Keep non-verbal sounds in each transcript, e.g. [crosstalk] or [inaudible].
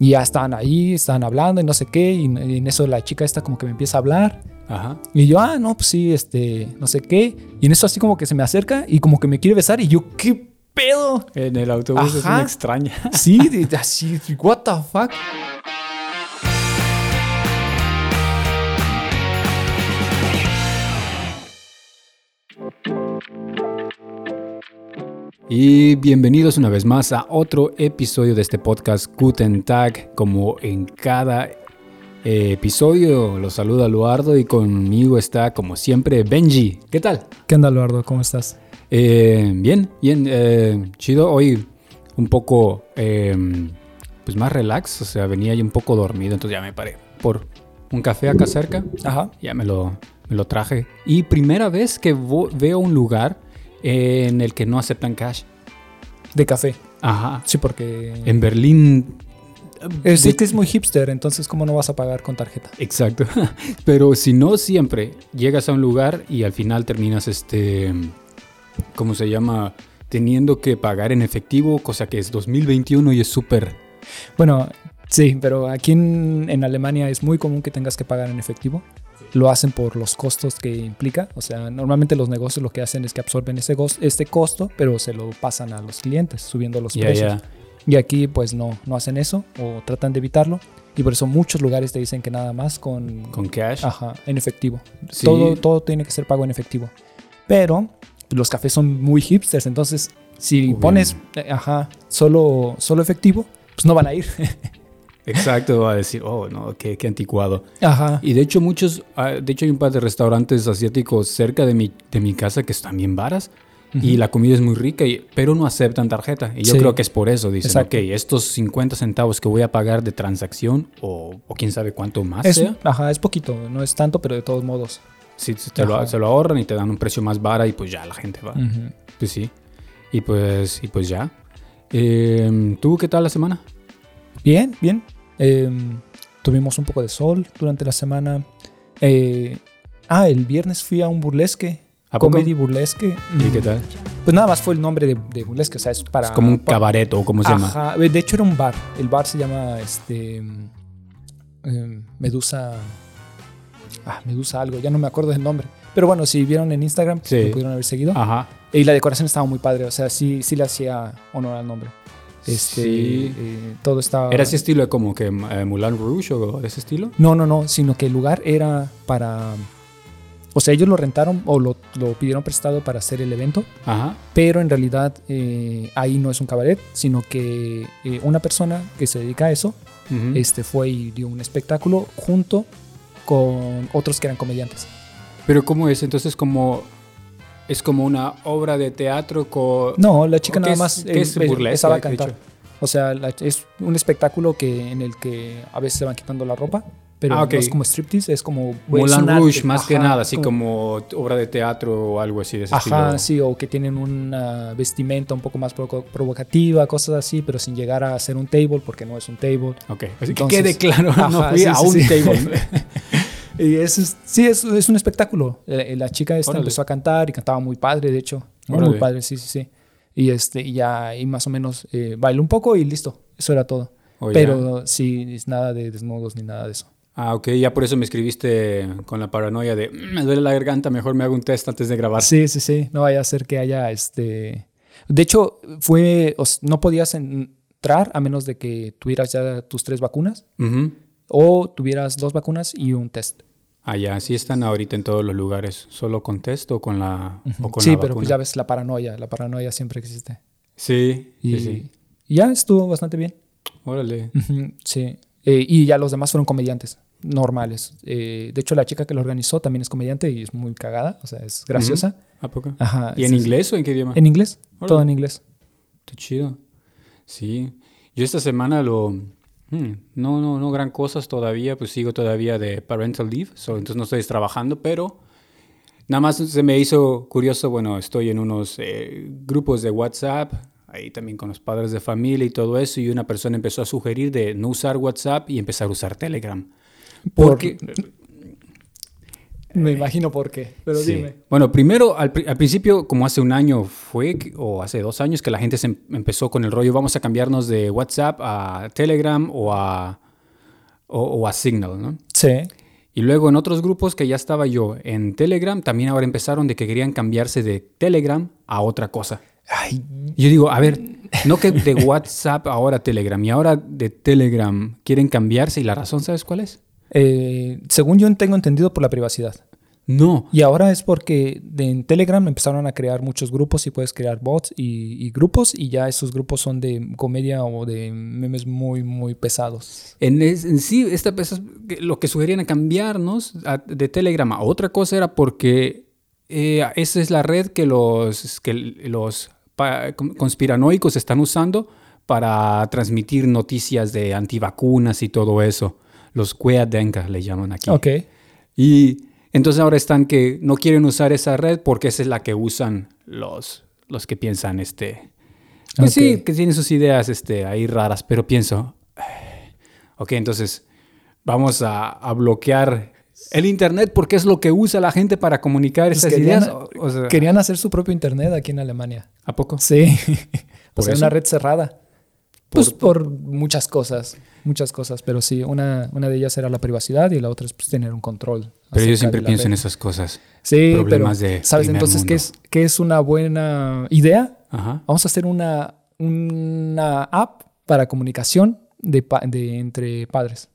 Y ya estaban ahí, estaban hablando y no sé qué. Y en y en eso la chica esta como que me empieza a hablar. Ajá. Y yo, ah, no, pues sí, este, no sé qué. Y en eso así como que se me acerca y como que me quiere besar. Y yo, ¿qué pedo? En el autobús es una extraña. Sí, de- así, what the fuck. Y bienvenidos una vez más a otro episodio de este podcast Guten Tag. Como en cada eh, episodio, los saluda Luardo y conmigo está, como siempre, Benji. ¿Qué tal? ¿Qué onda, Eduardo? ¿Cómo estás? Eh, bien, bien, eh, chido. Hoy un poco, eh, pues más relax, o sea, venía yo un poco dormido, entonces ya me paré por un café acá cerca. Ajá. Ya me lo, me lo traje. Y primera vez que veo un lugar en el que no aceptan cash. De café. Ajá. Sí, porque... En Berlín. Es, de- que es muy hipster, entonces ¿cómo no vas a pagar con tarjeta? Exacto. [laughs] Pero si no, siempre llegas a un lugar y al final terminas, este, ¿cómo se llama? Teniendo que pagar en efectivo, cosa que es 2021 y es súper... Bueno, sí, pero aquí en, en Alemania es muy común que tengas que pagar en efectivo. Lo hacen por los costos que implica. O sea, normalmente los negocios lo que hacen es que absorben ese este costo, pero se lo pasan a los clientes, subiendo los Ya, precios. ya. Y aquí pues no, no hacen eso o tratan de evitarlo. Y por eso muchos lugares te dicen que nada más con, Con cash. Ajá, en efectivo. Sí. Todo, todo tiene que ser pago en efectivo. Pero los cafés son muy hipsters, entonces si Obvio. pones eh, ajá, solo, solo efectivo, pues no van a ir. [laughs] Exacto, va a decir, oh, no, qué, qué anticuado. ajá. Y de hecho muchos, ah, de hecho hay un par de restaurantes asiáticos cerca de mi, de mi casa que están bien varas. Y la comida es muy rica, y- pero no aceptan tarjeta. Y yo Sí. creo que es por eso. Dicen, Exacto. ok, estos 50 centavos que voy a pagar de transacción, o, o quién sabe cuánto más Es, sea, ajá, es poquito, no es tanto, pero de todos modos. se, te lo, se lo ahorran y te dan un precio más vara y pues ya la gente va. Ujú. Pues sí. Y pues, y pues ya. Eh, ¿Tú qué tal la semana? Bien, bien. Em, tuvimos un poco de sol durante la semana. Eh, ah, el viernes fui a un burlesque. ¿A poco? Comedy burlesque. ¿Y qué tal? Pues nada más fue el nombre de, de burlesque, o sea, es para... es como un cabaret o cómo se llama. Ajá, de hecho era un bar. El bar se llama este em, Medusa. Ah, Medusa algo, ya no me acuerdo del nombre. Pero bueno, si vieron en Instagram, Sí. lo pudieron haber seguido. Ajá. Y la decoración estaba muy padre, o sea, sí, sí le hacía honor al nombre. Este, Sí. eh, todo estaba. ¿Era ese estilo como que eh, Moulin Rouge o ese estilo? No, no, no, sino que el lugar era para. O sea, ellos lo rentaron o lo, lo pidieron prestado para hacer el evento, Ajá. pero en realidad eh, ahí no es un cabaret, sino que eh, una persona que se dedica a eso este, fue y dio un espectáculo junto con otros que eran comediantes. Pero ¿cómo es? Entonces como es como una obra de teatro con No, la chica ¿O qué nada es- más es eh, burlesque, empezaba a cantar. O sea, la- es un espectáculo que, en el que a veces se van quitando la ropa, pero Ah, ok. no es como striptease, es como... es Moulin Rouge más que Ajá, nada, así como- como obra de teatro o algo así de ese Ajá, estilo. sí, o que tienen una vestimenta un poco más provo- provocativa, cosas así, pero sin llegar a ser un table, porque no es un table. Ok, así que Entonces- quede claro, no Ajá, fui sí, a sí, un sí. table. [laughs] Y es- sí, es, es un espectáculo. Eh, La, chica esta Órale. empezó a cantar y cantaba muy padre, de hecho. Muy, Órale. muy padre, sí, sí, sí. Y, este, y ya y más o menos eh, bailó un poco y listo. Eso era todo. Oh, ya. Pero sí, es nada de desnudos ni nada de eso. Ah, ok, ya por eso me escribiste con la paranoia de "Mm, me duele la garganta, mejor me hago un test antes de grabar. Sí, sí, sí. No vaya a ser que haya este. De hecho, fue. no podías entrar a menos de que tuvieras ya tus tres vacunas o tuvieras dos vacunas y un test. Ya, sí están ahorita en todos los lugares, solo con test o con la, o con sí, la pero vacuna. pues ya ves la paranoia. La paranoia siempre existe. Sí, Y, sí, sí. y ya estuvo bastante bien. Órale. Sí. Eh, y ya los demás fueron comediantes normales. Eh, de hecho, la chica que lo organizó también es comediante y es muy cagada. O sea, es graciosa. ¿A poco? Ajá. ¿Y en inglés o en qué idioma? En inglés. Órale. Todo en inglés. Qué chido. Sí. Yo esta semana lo... hmm, no, no, no gran cosas todavía, pues sigo todavía de parental leave, so, entonces no estoy trabajando, pero nada más se me hizo curioso, bueno, estoy en unos eh, grupos de WhatsApp, ahí también con los padres de familia y todo eso, y una persona empezó a sugerir de no usar WhatsApp y empezar a usar Telegram. Por- Porque Me imagino por qué, pero Sí. dime. Bueno, primero, al, pri- al principio, como hace un año fue, o hace dos años, que la gente se em- empezó con el rollo, vamos a cambiarnos de WhatsApp a Telegram o a, o, o a Signal, ¿no? Sí. Y luego en otros grupos que ya estaba yo en Telegram, también ahora empezaron de que querían cambiarse de Telegram a otra cosa. Ay, yo digo, a ver, no que de [laughs] WhatsApp ahora Telegram y ahora de Telegram quieren cambiarse y la razón, ¿sabes cuál es? Eh, según yo tengo entendido por la privacidad. No, Y ahora es porque en Telegram empezaron a crear muchos grupos y puedes crear bots y, y grupos y ya esos grupos son de comedia o de memes muy, muy pesados. En, es- en sí, esta, lo que sugerían a cambiarnos a- de Telegram a otra cosa era porque eh, esa es la red que los, que los pa- con- conspiranoicos están usando para transmitir noticias de antivacunas y todo eso. Los Queadenka le llaman aquí. Ok. Y entonces ahora están que no quieren usar esa red porque esa es la que usan los, los que piensan, este... Pues sí, que tienen sus ideas este, ahí raras, pero pienso, "Ay, [sighs] ok, entonces vamos a, a bloquear el Internet porque es lo que usa la gente para comunicar Pues esas querían- ideas. O, o sea, Querían hacer su propio internet aquí en Alemania. ¿A poco? Sí. [laughs] o ¿Por sea, eso? una red cerrada. Pues por muchas cosas, muchas cosas, pero sí, una, una de ellas era la privacidad y la otra es pues, tener un control. Pero yo siempre pienso en esas cosas. Sí, problemas pero de ¿sabes entonces qué es, qué es una buena idea? Ajá. Vamos a hacer una, una app para comunicación de, de entre padres.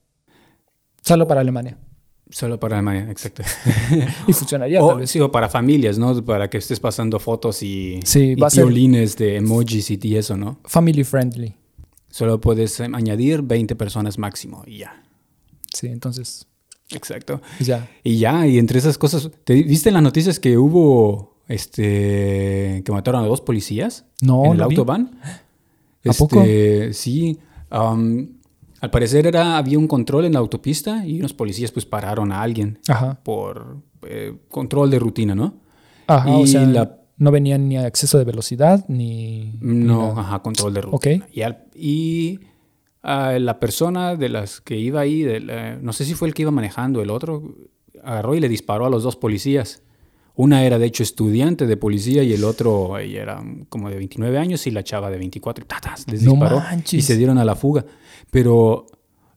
Solo para Alemania. Solo para Alemania, exacto. [laughs] Y funcionaría o, tal vez. sí, o para familias, ¿no? Para que estés pasando fotos y, Sí, violines de emojis y, y eso, ¿no? Family friendly. Solo puedes em, añadir 20 personas máximo y ya. Sí, entonces Exacto. ya. Y ya, y entre esas cosas, ¿te viste en las noticias que hubo este que mataron a dos policías No, en el autobahn? ¿A poco? Este, Sí. am, al parecer era, había un control en la autopista y unos policías pues pararon a alguien Ajá. por eh, control de rutina, ¿no? Ajá, o Y sea, la- no venían ni a exceso de velocidad ni... No, ajá, control de ruta. Ok. Y, al- y, ah, la persona de las que iba ahí, de la- no sé si fue el que iba manejando, el otro, agarró y le disparó a los dos policías. Una era de hecho estudiante de policía y el otro ella era como de 29 años y la chava de 24. y ¡tatas! les No disparó y manches. se dieron a la fuga. Pero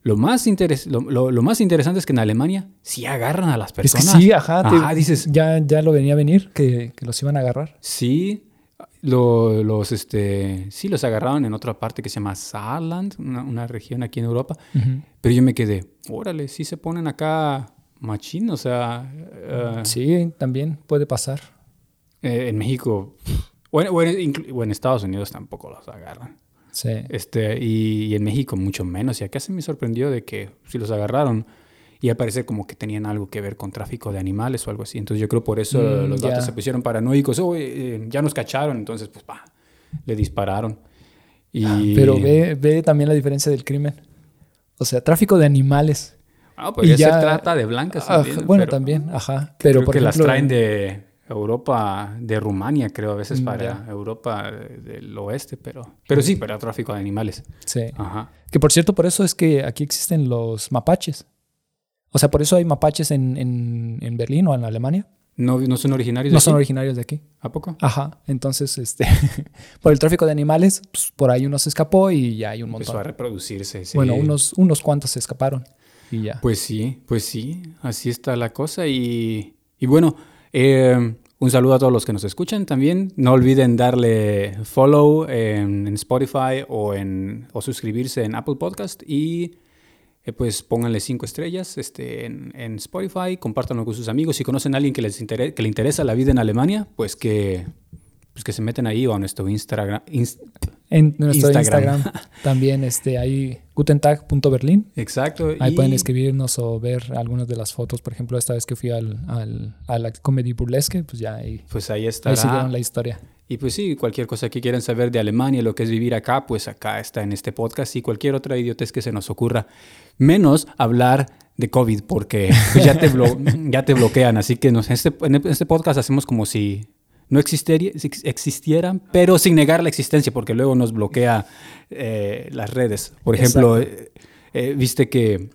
lo más, interes- lo, lo- lo más interesante es que en Alemania sí agarran a las Es que personas. sí, ajá. te- dices, Ya, ya lo venía a venir, que, que los iban a agarrar. Sí, lo- los, este, sí los agarraron en otra parte que se llama Saarland, una, una región aquí en Europa. Pero yo me quedé, órale, sí se ponen acá machín, o sea, eh, Sí, también puede pasar. eh, en México, o en, o en- inclu- o en Estados Unidos tampoco los agarran. Sí. Este, y, y en México mucho menos. Y acá se me sorprendió de que sí los agarraron. Y al parecer como que tenían algo que ver con tráfico de animales o algo así. Entonces yo creo por eso Mm, los datos se pusieron paranoicos. "Oh, eh, ya nos cacharon. Entonces, pues, pa, le dispararon. Y, Ah, Pero ve, ve también la diferencia del crimen. O sea, tráfico de animales. Ah, y ya- ser trata de blancas también. bueno, pero también, ajá. Pero creo por que las ejemplo, traen de Europa, de Rumania, creo, a veces Mm, para. Europa del oeste. Pero, pero sí, para tráfico de animales. Sí. Ajá. Que por cierto, por eso es que aquí existen los mapaches. O sea, por eso hay mapaches en, en, en Berlín o en Alemania. ¿No, no son originarios? No de son aquí? originarios de aquí. ¿A poco? Ajá. Entonces, este, [laughs] por el tráfico de animales, pues, por ahí uno se escapó y ya hay un Empezó a montón. reproducirse. sí. Bueno, unos, unos cuantos se escaparon y ya. Pues sí, pues sí, así está la cosa. Y, y bueno, eh, un saludo a todos los que nos escuchan también. No olviden darle follow en, Spotify o, en, o suscribirse en Apple Podcast. Y eh, pues pónganle cinco estrellas este, en, en Spotify, compártanlo con sus amigos. Si conocen a alguien que, les intere- que le interesa la vida en Alemania, pues que, pues que se meten ahí o a nuestro Instagram. inst- En nuestro Instagram. Instagram, [laughs] también este, hay gutentag.berlin. Exacto. Ahí y- pueden escribirnos o ver algunas de las fotos. Por ejemplo, esta vez que fui al, al- a la comedy burlesque, pues ya ahí, Pues ahí ahí estará. siguieron la historia. Y pues sí, cualquier cosa que quieran saber de Alemania, lo que es vivir acá, pues acá está en este podcast y cualquier otra idiotez que se nos ocurra. Menos hablar de COVID, porque pues, ya, te [laughs] ya te bloquean. Así que nos, en, este, en este podcast hacemos como si no existieran, pero sin negar la existencia, porque luego nos bloquea eh, las redes. Por ejemplo, eh, eh, viste que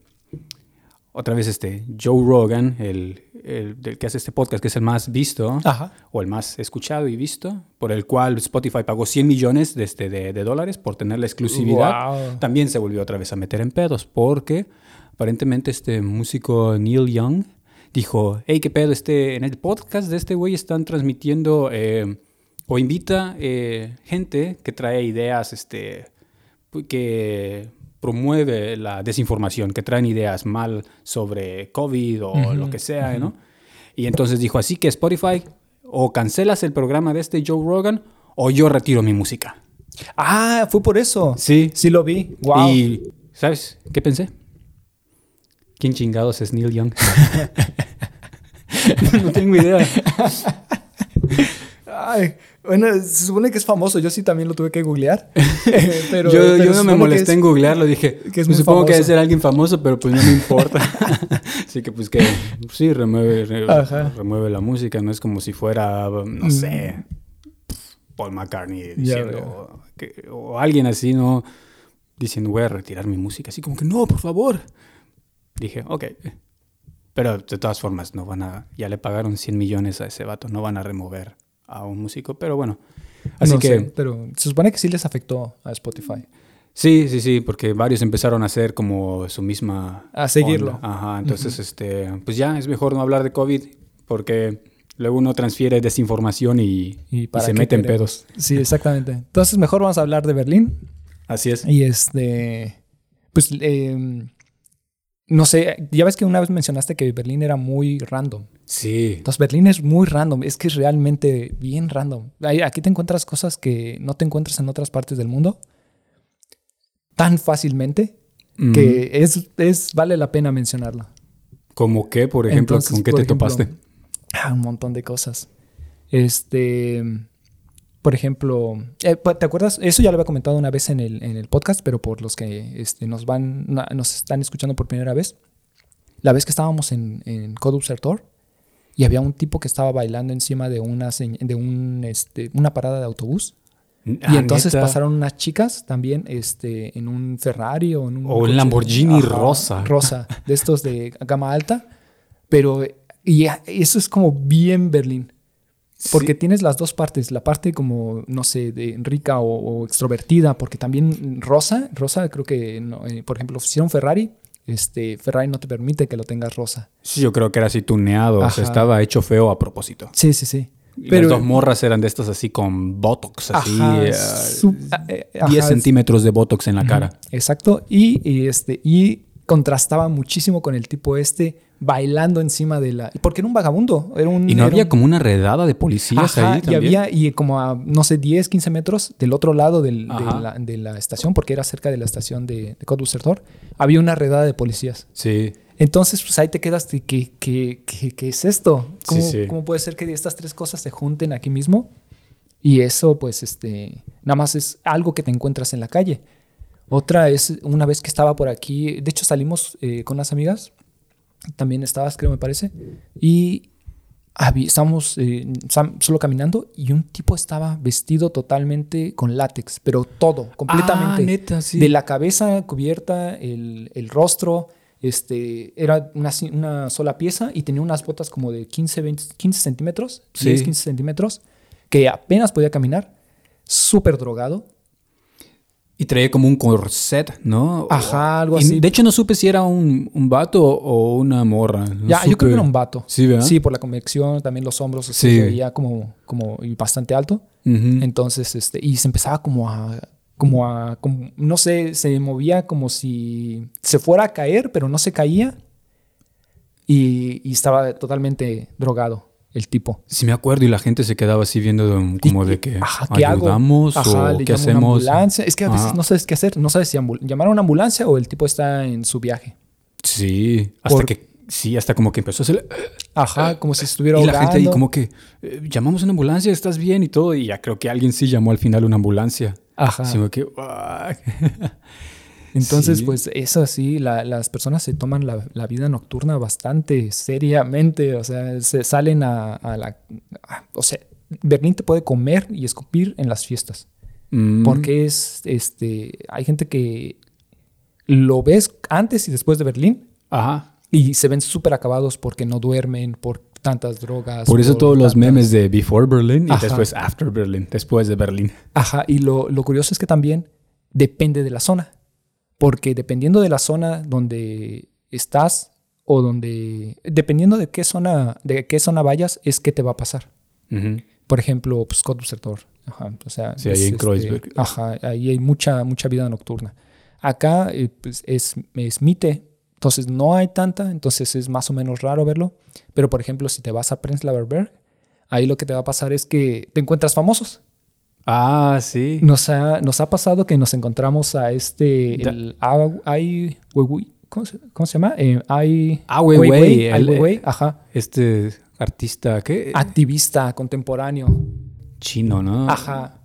otra vez este Joe Rogan, el, el, del que hace este podcast, que es el más visto, Ajá. o el más escuchado y visto, por el cual Spotify pagó 100 millones de, este, de, de dólares por tener la exclusividad, Wow. también se volvió otra vez a meter en pedos, porque aparentemente este músico Neil Young dijo, hey, qué pedo, este, en el podcast de este güey están transmitiendo eh, o invita eh, gente que trae ideas, este, pu- que promueve la desinformación, que traen ideas mal sobre COVID o lo que sea, ¿no? Y entonces dijo, así que Spotify, o cancelas el programa de este Joe Rogan, o yo retiro mi música. Ah, fue por eso. Sí. Sí lo vi. Wow. Y, ¿sabes qué pensé? ¿Quién chingados es Neil Young? [laughs] no tengo idea. Ay, bueno, se supone que es famoso. Yo sí también lo tuve que googlear. [laughs] pero, yo pero yo se no me molesté es- en googlearlo, dije, que es pues supongo que debe ser alguien famoso, pero pues no me importa. [laughs] Así que pues que sí, remueve, re- remueve la música, no es como si fuera, no sé, Paul McCartney diciendo, que- o alguien así, ¿no? Diciendo, voy a retirar mi música, así como que no, por favor. Dije, ok. Pero de todas formas, no van a, ya le pagaron 100 millones a ese vato, no van a remover a un músico, pero bueno. Así No que... sé, pero se supone que sí les afectó a Spotify. Sí, sí, sí, porque varios empezaron a hacer como su misma... A seguirlo. onda. Ajá, entonces, este, pues ya es mejor no hablar de COVID porque luego uno transfiere desinformación y, ¿Y se mete en pedos. Sí, exactamente. Entonces, mejor vamos a hablar de Berlín. Así es. Y este, pues, eh, no sé, ya ves que una vez mencionaste que Berlín era muy random. Sí. Entonces, Berlín es muy random, es que es realmente bien random. Aquí te encuentras cosas que no te encuentras en otras partes del mundo tan fácilmente Mm, que es, es, vale la pena mencionarlo. ¿Cómo qué, por ejemplo? Entonces, ¿Con qué te ejemplo, topaste? Ah, un montón de cosas. Este, por ejemplo, eh, ¿te acuerdas? Eso ya lo había comentado una vez en el, en el podcast, pero por los que este, nos van, nos están escuchando por primera vez, la vez que estábamos en, en Code Observator y había un tipo que estaba bailando encima de una de un, este, una parada de autobús. Y Ah, entonces ¿neta? pasaron unas chicas también este, en un Ferrari o en un... O coche- Lamborghini rosa. Rosa, de estos de gama alta. Pero y a- eso es como bien Berlín. Porque Sí. tienes las dos partes, la parte como, no sé, de rica o, o extrovertida, porque también rosa, rosa creo que, no, eh, por ejemplo, un Ferrari, este, Ferrari no te permite que lo tengas rosa. Sí, yo creo que era así tuneado, o sea, Ajá. estaba hecho feo a propósito. Sí, sí, sí. Y las dos morras eran de estas así con botox, así, Ajá, eh, su- ah, eh, 10 ajá, centímetros de botox en la cara. Exacto. Y, y, este, y contrastaba muchísimo con el tipo este bailando encima de la. Porque era un vagabundo. Era un, Y no había un- como una redada de policías Ajá, ahí y también. había, y como a, no sé, 10, 15 metros del otro lado del- de, la, de la estación, porque era cerca de la estación de, de Cottbussertor, había una redada de policías. Sí. Entonces, pues ahí te quedas de ¿qué, qué, qué, qué es esto? ¿Cómo, Sí, sí. cómo puede ser que estas tres cosas se junten aquí mismo? Y eso, pues, este, nada más es algo que te encuentras en la calle. Otra es una vez que estaba por aquí, de hecho salimos eh, con unas amigas, también estabas, creo, me parece, y estábamos eh, solo caminando y un tipo estaba vestido totalmente con látex, pero todo, completamente. Ah, neta, sí. De la cabeza cubierta, el, el rostro, este, era una, una sola pieza y tenía unas botas como de 15, 20, 15 centímetros, Sí. 10, 15 centímetros, que apenas podía caminar, súper drogado. Y traía como un corset, ¿no? Ajá, algo Y así. De hecho, no supe si era un, un vato o una morra. No ya, yo creo que era un vato. Sí, ¿verdad? Sí, por la convección, también los hombros, así, Sí. se veía como, como bastante alto. Entonces, este, y se empezaba como a, como a, como- no sé, se movía como si se fuera a caer, pero no se caía. Y, y estaba totalmente drogado el tipo. Sí me acuerdo y la gente se quedaba así viendo como Y- de que ajá, ¿qué hago? ayudamos Ajá, o le qué una hacemos. ambulancia. Es que a veces Ajá. no sabes qué hacer. No sabes si llamar a una ambulancia o el tipo está en su viaje. Sí, hasta Por- que sí, hasta como que empezó a hacer Ajá, como si estuviera y la gente ahí ahogando. como que eh, llamamos a una ambulancia, estás bien y todo y ya creo que alguien sí llamó al final una ambulancia. Ajá. Como que "Ah". [laughs] Entonces, Sí. pues eso sí, la- las personas se toman la, la vida nocturna bastante seriamente, o sea, se salen a, a la... a- o sea, Berlín te puede comer y escupir en las fiestas, Mm, porque es, este, hay gente que lo ves antes y después de Berlín ajá. Y se ven súper acabados porque no duermen, por tantas drogas. Por eso todos los tantas- memes de Before Berlin y Ajá. después After Berlin, después de Berlín. Ajá, y lo, lo curioso es que también depende de la zona. Porque dependiendo de la zona donde estás o donde... Dependiendo de qué zona, de qué zona vayas, es qué te va a pasar. Ujú. Por ejemplo, pues Cottbussertor. Ajá, o sea, Sí, es, ahí en este, Kreuzberg. Ajá, ahí hay mucha, mucha vida nocturna. Acá eh, pues, es, es Mitte, entonces no hay tanta, entonces es más o menos raro verlo. Pero, por ejemplo, si te vas a Prenzlauer Berg, ahí lo que te va a pasar es que te encuentras famosos. Ah, sí. Nos ha, nos ha pasado que nos encontramos a este, el Ai- Ai Weiwei, ¿cómo se, cómo se llama? Eh, Ai Ah, Weiwei, Ai Weiwei, ajá. Este artista, ¿qué? Activista contemporáneo. Chino, ¿no? Ajá.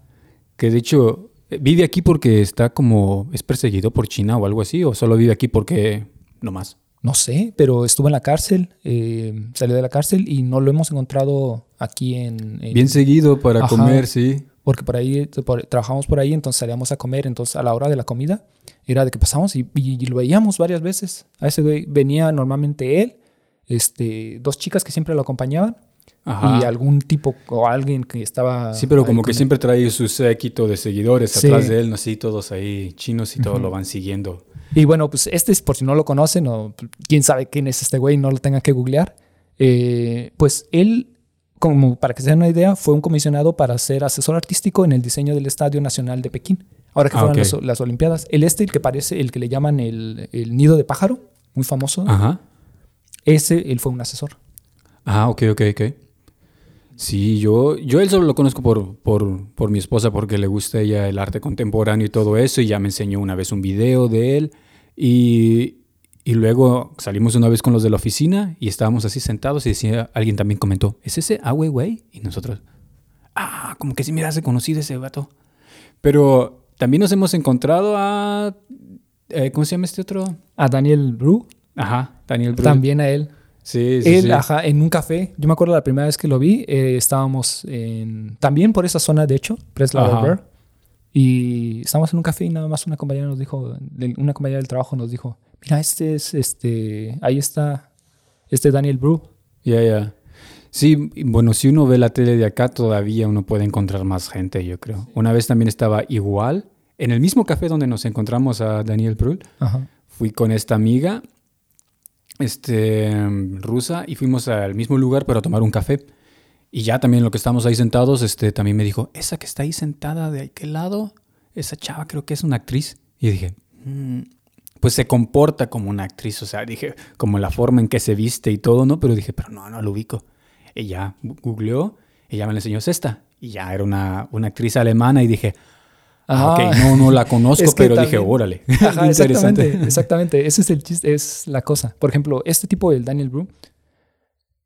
Que de hecho eh, vive aquí porque está como, es perseguido por China o algo así, o solo vive aquí porque no más. No sé, pero estuvo en la cárcel, eh, salió de la cárcel y no lo hemos encontrado aquí en... en- Bien seguido para Ajá. comer, sí. Porque por ahí, por- trabajamos por ahí, entonces salíamos a comer, entonces a la hora de la comida era de que pasamos y, y- y lo veíamos varias veces. A ese güey venía normalmente él, este, dos chicas que siempre lo acompañaban Ajá. y algún tipo o alguien que estaba... Sí, pero como que él. siempre trae su séquito de seguidores Sí. atrás de él, ¿no? Así todos ahí chinos y todos Ujú. lo van siguiendo. Y bueno, pues este es por si no lo conocen o quién sabe quién es este güey, no lo tenga que googlear. Eh, pues él, como para que se den una idea, fue un comisionado para ser asesor artístico en el diseño del Estadio Nacional de Pekín. Ahora que Ah, fueron las, las Olimpiadas. El este, el que parece, el que le llaman el, el nido de pájaro, muy famoso, Ajá. ese, él fue un asesor. Ah, ok, ok, ok. Sí, yo, yo él solo lo conozco por, por, por mi esposa porque le gusta a ella el arte contemporáneo y todo eso y ya me enseñó una vez un video de él y, y luego salimos una vez con los de la oficina y estábamos así sentados y decía, alguien también comentó, ¿es ese Ah Weiwei? Y nosotros, ah, como que sí me hace conocido ese vato. Pero también nos hemos encontrado a, eh, ¿cómo se llama este otro? A Daniel Bru, Ajá, Daniel Brühl. también a él. Sí, sí, él, sí. ajá, en un café. Yo me acuerdo la primera vez que lo vi, eh, estábamos en, también por esa zona, de hecho. Berg. Y estábamos en un café y nada más una compañera nos dijo, una compañera del trabajo nos dijo, mira, este es, este, ahí está, este Daniel Bru. Ya, ya. Sí, bueno, si uno ve la tele de acá, todavía uno puede encontrar más gente, yo creo. Una vez también estaba igual, en el mismo café donde nos encontramos a Daniel Brühl, Ajá. fui con esta amiga este, rusa y fuimos al mismo lugar para tomar un café. Y ya también lo que estábamos ahí sentados, este, también me dijo, esa que está ahí sentada de aquel lado, esa chava creo que es una actriz. Y dije, "Mm, pues se comporta como una actriz, o sea, dije, como la forma en que se viste y todo, ¿no? Pero dije, pero no, no lo ubico. Gu- googleó, ya me la enseñó, es esta. Y ya era una, una actriz alemana y dije, ah, ok, no, no la [laughs] conozco, Es que pero dije, órale. [laughs] Ajá, [laughs] Qué exactamente, exactamente. Ese es el chiste, es la cosa. Por ejemplo, este tipo, el Daniel Bru,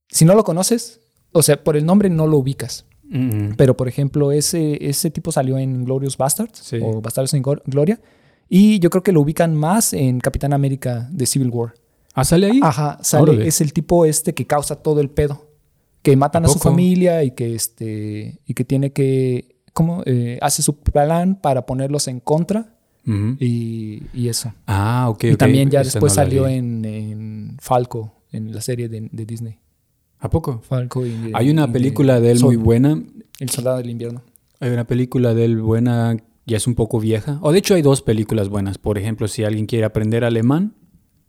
si no lo conoces, o sea, por el nombre no lo ubicas. Mm, Pero, por ejemplo, ese, ese tipo salió en Glorious Bastards Sí. o Bastardos en Gloria. Y yo creo que lo ubican más en Capitán América de Civil War. Ah, sale ahí. Ajá, sale. Órale. Es el tipo este que causa todo el pedo. Que matan ¿A a, su familia y que, este, y que tiene que. ¿Cómo? Eh, hace su plan para ponerlos en contra y, y eso. Ah, ok. y también ya Esa después no salió en, en Falco, en la serie de, de Disney. ¿A poco? Falco y. Hay una y película de él Sol- muy buena. El Soldado del Invierno. Hay una película de él buena, ya es un poco vieja. O de hecho hay dos películas buenas. Por ejemplo, si alguien quiere aprender alemán,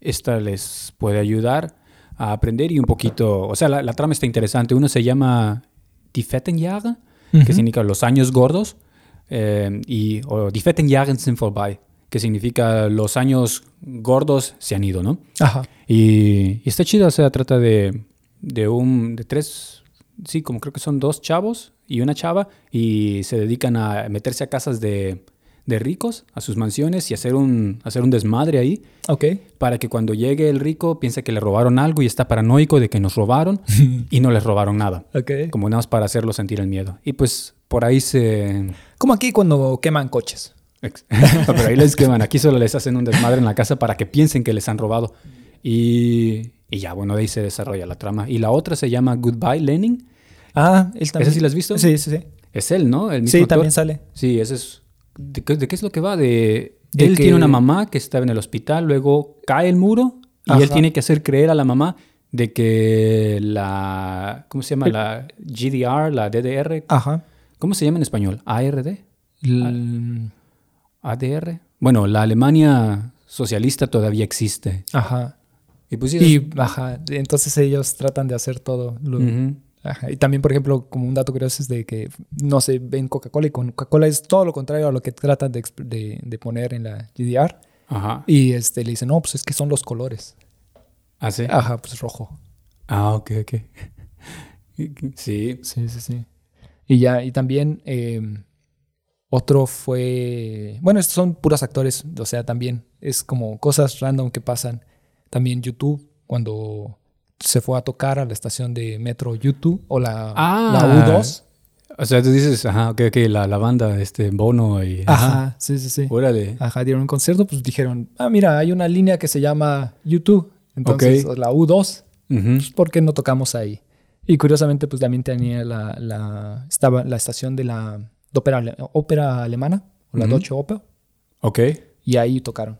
esta les puede ayudar a aprender y un poquito... O sea, la, la trama está interesante. Uno se llama Die Fetten Jahre, que significa los años gordos. eh, y o Die Fetten Jahre sind vorbei, que significa los años gordos se han ido, ¿no? Ajá. Y, y está chido, o sea, trata de, de un, de tres, sí, como creo que son dos chavos y una chava, y se dedican a meterse a casas de, de ricos, a sus mansiones y hacer un, hacer un desmadre ahí, Ok. para que cuando llegue el rico piense que le robaron algo y está paranoico de que nos robaron [laughs] y no les robaron nada, Ok. como nada más para hacerlo sentir el miedo. Y pues por ahí se... Como aquí cuando queman coches. [laughs] Pero ahí les queman. Aquí solo les hacen un desmadre en la casa para que piensen que les han robado. Y, y ya, bueno, de ahí se desarrolla la trama. Y la otra se llama Goodbye Lenin. Ah, él también. ¿Esa sí la has visto? Sí, sí, sí. Es él, ¿no? El mismo Sí, actor. también sale. Sí, ese es... ¿De qué, de qué es lo que va? De... De él que- tiene una mamá que estaba en el hospital, luego cae el muro Y él tiene que hacer creer a la mamá de que la, ¿cómo se llama? La GDR, la DDR, Ajá. ¿cómo se llama en español? ARD, L- ADR. Bueno, la Alemania socialista todavía existe. Ajá. Y pues sí, Y, ajá, entonces ellos tratan de hacer todo. lo- Ujú. Ajá. Y también, por ejemplo, como un dato curioso es de que, no sé, ven Coca-Cola y con Coca-Cola es todo lo contrario a lo que tratan de, de- de poner en la GDR. Ajá. Y este, le dicen, no, pues es que son los colores. ¿Ah, sí? Ajá, pues rojo. Ah, ok, ok. [laughs] Sí. Sí, sí, sí. Y ya, y también eh, otro fue, bueno, estos son puros actores, o sea, también es como cosas random que pasan. También YouTube, cuando se fue a tocar a la estación de metro YouTube o la, Ah. la U2. O sea, tú dices, ajá, ok, ok, la, la banda, este, Bono y... Ajá, sí, sí, sí. Órale. Ajá, dieron un concierto, pues dijeron, ah, mira, hay una línea que se llama YouTube. Entonces, la U2, Ujú. pues, ¿por qué no tocamos ahí? Y curiosamente, pues también tenía la, la, estaba la estación de la de ópera, ale- ópera alemana, o la Ujú. Deutsche Oper, Ok. y ahí tocaron.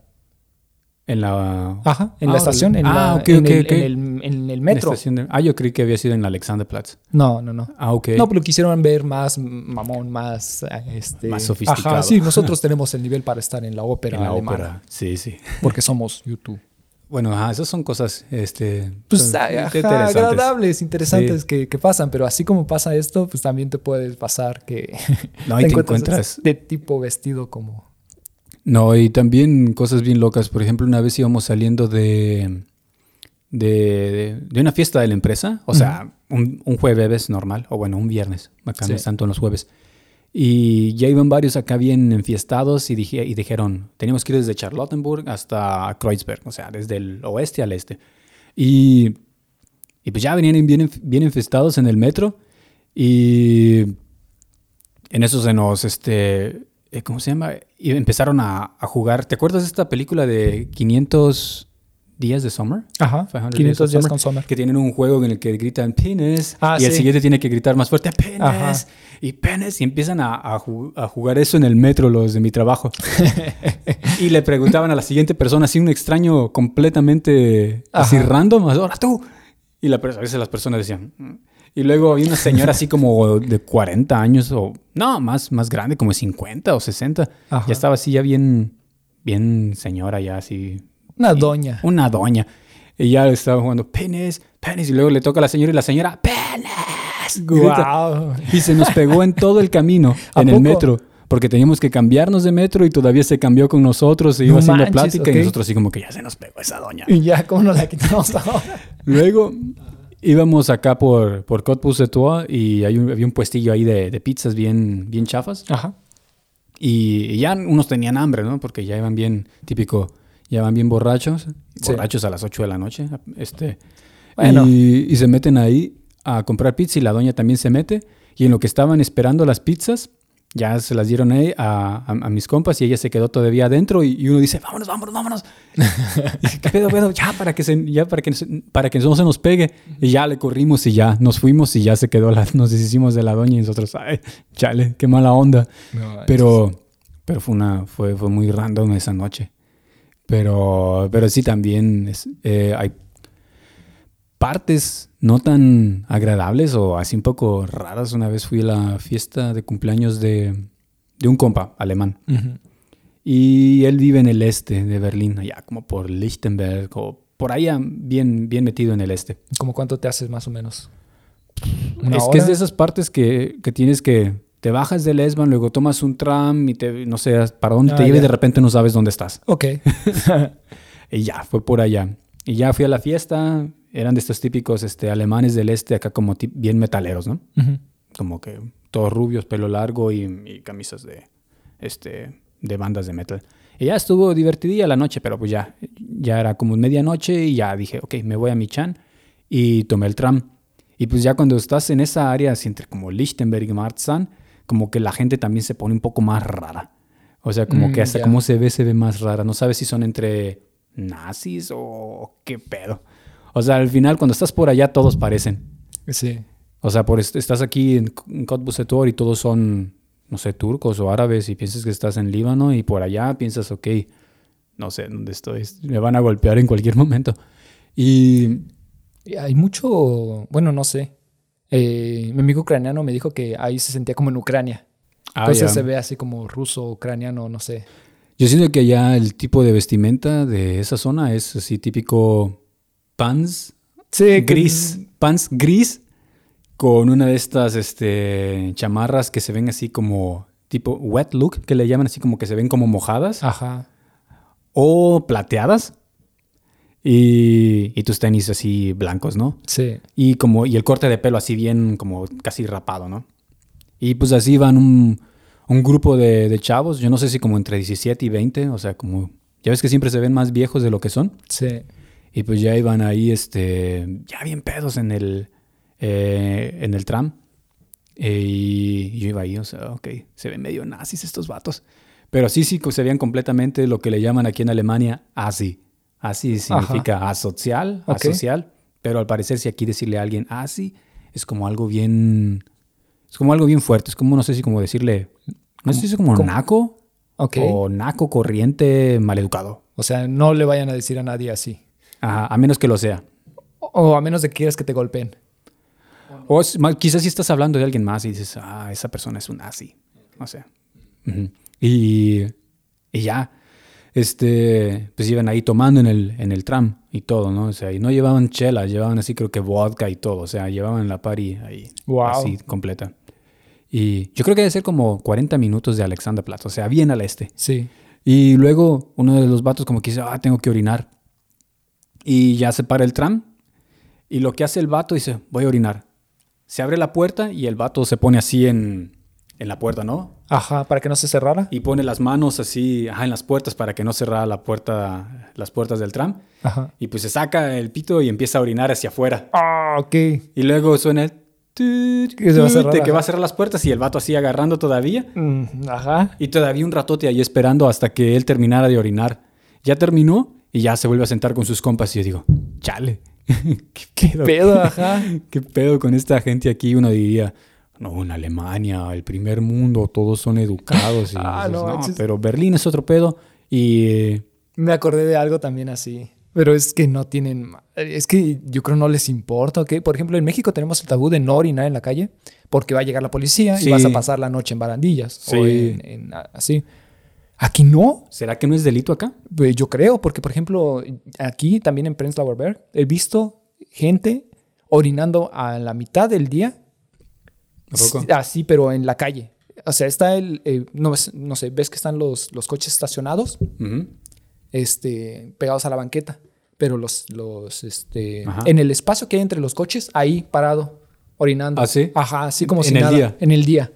En la... Ajá, en Ah, la estación, en, ah, la- ok, en ok, el, en el- en el en la metro. de- Ah, yo creí que había sido en la Alexanderplatz. No, no, no. Ah, ok. No, pero quisieron ver más mamón, más... Este, Más sofisticado. Ajá, sí, nosotros [laughs] tenemos el nivel para estar en la ópera en la alemana, ópera. Sí, sí. porque somos YouTube. [laughs] Bueno, ajá, esas son cosas, este... pues ajá, interesantes. agradables, interesantes Sí. que, que pasan, pero así como pasa esto, pues también te puedes pasar que No, y [laughs] te encuentras... de tipo vestido como No, y también cosas bien locas. Por ejemplo, una vez íbamos saliendo de, de, de una fiesta de la empresa, o sea, un, un jueves normal, o bueno, un viernes, acá no es tanto en los jueves. Y ya iban varios acá bien enfiestados y, dije, y dijeron, teníamos que ir desde Charlottenburg hasta Kreuzberg, o sea, desde el oeste al este. Y, y pues ya venían bien, bien infestados en el metro y en eso se nos, este, ¿cómo se llama? Y empezaron a, a jugar. ¿Te acuerdas de esta película de 500 días de Summer? Ajá, 500 500 días Summer, con Summer. Que tienen un juego en el que gritan penis Ah, y el siguiente tiene que gritar más fuerte penis Ajá. y penis y empiezan a, a ju- a jugar eso en el metro los de mi trabajo. [laughs] y le preguntaban a la siguiente persona, así un extraño completamente así Ajá. random, ahora tú. Y la, a veces las personas decían... Y luego había una señora así como de 40 años o... No, más, más grande, como de 50 o 60. Ajá. Ya estaba así ya bien... Bien señora ya así... Una y- doña. Una doña. Y ya estaba jugando penes, penes. Y luego le toca a la señora y la señora, penes. Guau. Y se nos pegó en todo el camino, [laughs] ¿A en el poco? metro. Porque teníamos que cambiarnos de metro y todavía se cambió con nosotros. Se iba No haciendo manches, plática ok. y nosotros así como que ya se nos pegó esa doña. Y ya, ¿cómo nos la quitamos ahora? Luego íbamos acá por, por Cottbus de Toa y hay un- había un puestillo ahí de, de pizzas bien, bien chafas. Ajá. Y, y ya unos tenían hambre, ¿no? Porque ya iban bien, típico, ya van bien borrachos. Sí. Borrachos a las 8 de la noche. Este, Bueno. y, y se meten ahí a comprar pizza y la doña también se mete. Y en lo que estaban esperando las pizzas, ya se las dieron ahí a, a- a mis compas y ella se quedó todavía adentro y, y uno dice, vámonos, vámonos, vámonos. [laughs] Y dice, ¿Qué pedo, pedo? Ya, para que, se, ya para, que, se- para que no se nos pegue. Y ya le corrimos y ya nos fuimos y ya se quedó, la, nos deshicimos de la doña y nosotros, ay, chale, qué mala onda. Pero, pero fue, una, fue, fue muy random esa noche. Pero, pero sí también es- eh, hay partes no tan agradables o así un poco raras. Una vez fui a la fiesta de cumpleaños de, de un compa alemán. Y él vive en el este de Berlín, allá como por Lichtenberg o por allá bien, bien metido en el este. ¿Cómo cuánto te haces más o menos? Es que es de esas partes que, que tienes que... Te bajas del S-Bahn, luego tomas un tram y te, no sé para dónde te Ah, lleva y de repente no sabes dónde estás. Ok. [laughs] Y ya, fue por allá. Y ya fui a la fiesta. Eran de estos típicos este, alemanes del este, acá como bien metaleros, ¿no? Ujú. Como que todos rubios, pelo largo y, y camisas de, este, de bandas de metal. Y ya estuvo divertidilla la noche, pero pues ya, ya era como medianoche y ya dije, ok, me voy a mi chan y tomé el tram. Y pues ya cuando estás en esa área, así entre como Lichtenberg y Marzahn, como que la gente también se pone un poco más rara. O sea, como Mm, que hasta ya. como se ve, se ve más rara. No sabes si son entre nazis o qué pedo. O sea, al final cuando estás por allá todos parecen. Sí. O sea, por est- estás aquí en, en Cottbus-Setor y todos son, no sé, turcos o árabes y piensas que estás en Líbano y por allá piensas, ok, no sé dónde estoy, me van a golpear en cualquier [laughs] momento. Y hay mucho, bueno, no sé. Eh, mi amigo ucraniano me dijo que ahí se sentía como en Ucrania. ah, Entonces ya. se ve así como ruso, ucraniano, no sé. yo siento que ya el tipo de vestimenta de esa zona es así típico pants Sí, gris, pants gris con una de estas este, chamarras que se ven así como tipo wet look, que le llaman así como que se ven como mojadas Ajá. o plateadas. Y, y tus tenis así blancos, ¿no? Sí. Y como y el corte de pelo así bien como casi rapado, ¿no? Y pues así van un, un grupo de, de chavos, yo no sé si como entre 17 y 20, o sea, como ya ves que siempre se ven más viejos de lo que son. Sí. Y pues ya iban ahí, este, ya bien pedos en el, eh, en el tram. Eh, y yo iba ahí, o sea, ok, se ven medio nazis estos vatos. Pero sí, sí, se veían completamente lo que le llaman aquí en Alemania así. Así significa asocial, asocial. Pero al parecer, si aquí decirle a alguien así, es como algo bien, es como algo bien fuerte. Es como, no sé si como decirle, no sé si es como ¿Cómo? naco o naco corriente maleducado. O sea, no le vayan a decir a nadie así. Ajá, a menos que lo sea. O, a menos de que quieras que te golpeen. O es- quizás si estás hablando de alguien más y dices, ah, esa persona es un nazi. O sea. y, y ya. Este, pues iban ahí tomando en el, en el tram y todo, ¿no? O sea, y no llevaban chela, llevaban así creo que vodka y todo. O sea, llevaban la party ahí. Wow. Así, completa. Y yo creo que debe ser como 40 minutos de Alexanderplatz, o sea, bien al este. Sí. Y luego uno de los vatos como que dice, ah, tengo que orinar. Y ya se para el tram. Y lo que hace el vato dice, voy a orinar. Se abre la puerta y el vato se pone así en, en la puerta, ¿no? Ajá, para que no se cerrara. Y pone las manos así ajá, en las puertas para que no cerrara la puerta, las puertas del tram. Ajá. Y pues se saca el pito y empieza a orinar hacia afuera. Ah, ok. Y luego suena el... Que se va a cerrar, que va a cerrar las puertas y el vato así agarrando todavía. Mm, ajá. Y todavía un ratote ahí esperando hasta que él terminara de orinar. Ya terminó y ya se vuelve a sentar con sus compas y yo digo, chale, [laughs] ¿qué pedo? Pedo, ajá. [laughs] ¿Qué pedo con esta gente aquí? Uno diría, no, en Alemania, el primer mundo, todos son educados. Y [laughs] Ah, dices, no no, manches". pero Berlín es otro pedo y... eh, Me acordé de algo también así. Pero es que no tienen. Es que yo creo no les importa, ¿ok? Por ejemplo, en México tenemos el tabú de no orinar en la calle porque va a llegar la policía Sí. y vas a pasar la noche en barandillas. O Sí. en, en a- así. Aquí no. ¿Será que no es delito acá? Pues yo creo, porque por ejemplo, aquí también en Prenzlauer Berg he visto gente orinando a la mitad del día. ¿A poco? Así, pero en la calle. O sea, está el. eh, no, no sé, ves que están los, los coches estacionados este, pegados a la banqueta, pero los, los, este, Ajá. en el espacio que hay entre los coches, ahí parado, orinando. ¿Ah, sí? Ajá, así como En si el nada. día. En el día.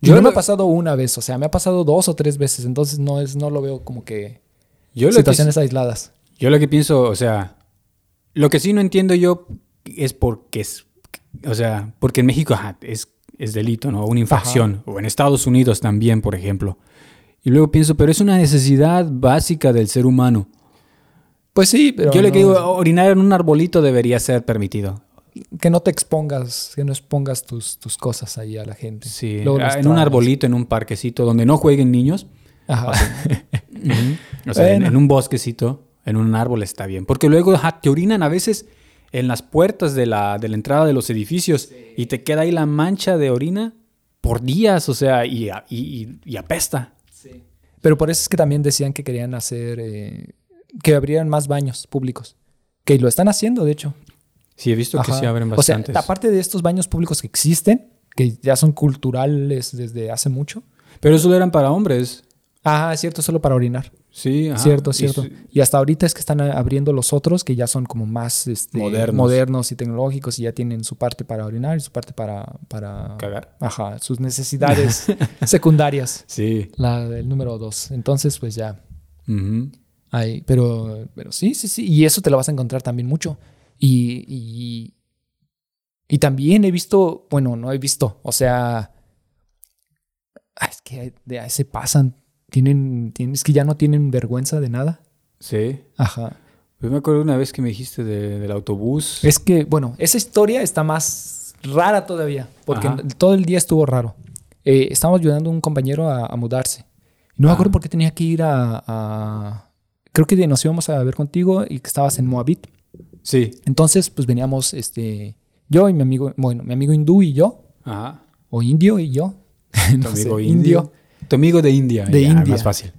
Y Yo no me ha pasado una vez, o sea, me ha pasado dos o tres veces, entonces no es, no lo veo como que Yo que, situaciones aisladas. yo lo que pienso, o sea, lo que sí no entiendo yo es porque es, o sea, porque en México ajá, es, es delito, ¿no? Una infracción. O en Estados Unidos también, por ejemplo. Y luego pienso, pero es una necesidad básica del ser humano. Pues sí, pero yo le no- digo, orinar en un arbolito debería ser permitido. Que no te expongas, que no expongas tus, tus cosas ahí a la gente. Sí, Luego ah, en un arbolito, en un parquecito, donde no jueguen niños. Ajá. [laughs] O sea, en, Bueno. en un bosquecito, en un árbol está bien. Porque luego ajá, te orinan a veces en las puertas de la, de la entrada de los edificios y te queda ahí la mancha de orina por días, o sea, y, a- y- y- y apesta. Pero por eso es que también decían que querían hacer, eh, que abrieran más baños públicos. Que lo están haciendo, de hecho. Sí, he visto que sí abren O sea, bastantes. aparte de estos baños públicos que existen, que ya son culturales desde hace mucho. Pero eso eran para hombres. Ah, es cierto, solo para orinar. Sí, ajá. cierto, cierto. Y hasta ahorita es que están abriendo los otros que ya son como más este, Modernos. modernos y tecnológicos y ya tienen su parte para orinar y su parte para... para Cagar. Ajá, sus necesidades [laughs] secundarias. Sí. La del número dos. Entonces, pues ya. Ujú. Ahí, pero, pero sí, sí, sí. Y eso te lo vas a encontrar también mucho. Y, y, y también he visto, bueno, no he visto, o sea, ah, es que de ahí se pasan. Tienen, tienen, es que ya no tienen vergüenza de nada. Sí. Ajá. Yo me acuerdo una vez que me dijiste de- del autobús. Es que, bueno, esa historia está más rara todavía, porque Ajá. todo el día estuvo raro. Eh, estábamos ayudando a un compañero a, a mudarse. No me acuerdo Ah. por qué tenía que ir a, a- Creo que nos íbamos a ver contigo y que estabas en Moabit. Sí. Entonces, pues veníamos, este, yo y mi amigo, bueno, mi amigo hindú y yo, Ajá. o indio y yo. Tu [laughs] sé, amigo indio. Tu amigo de India. De ya, India. Más fácil.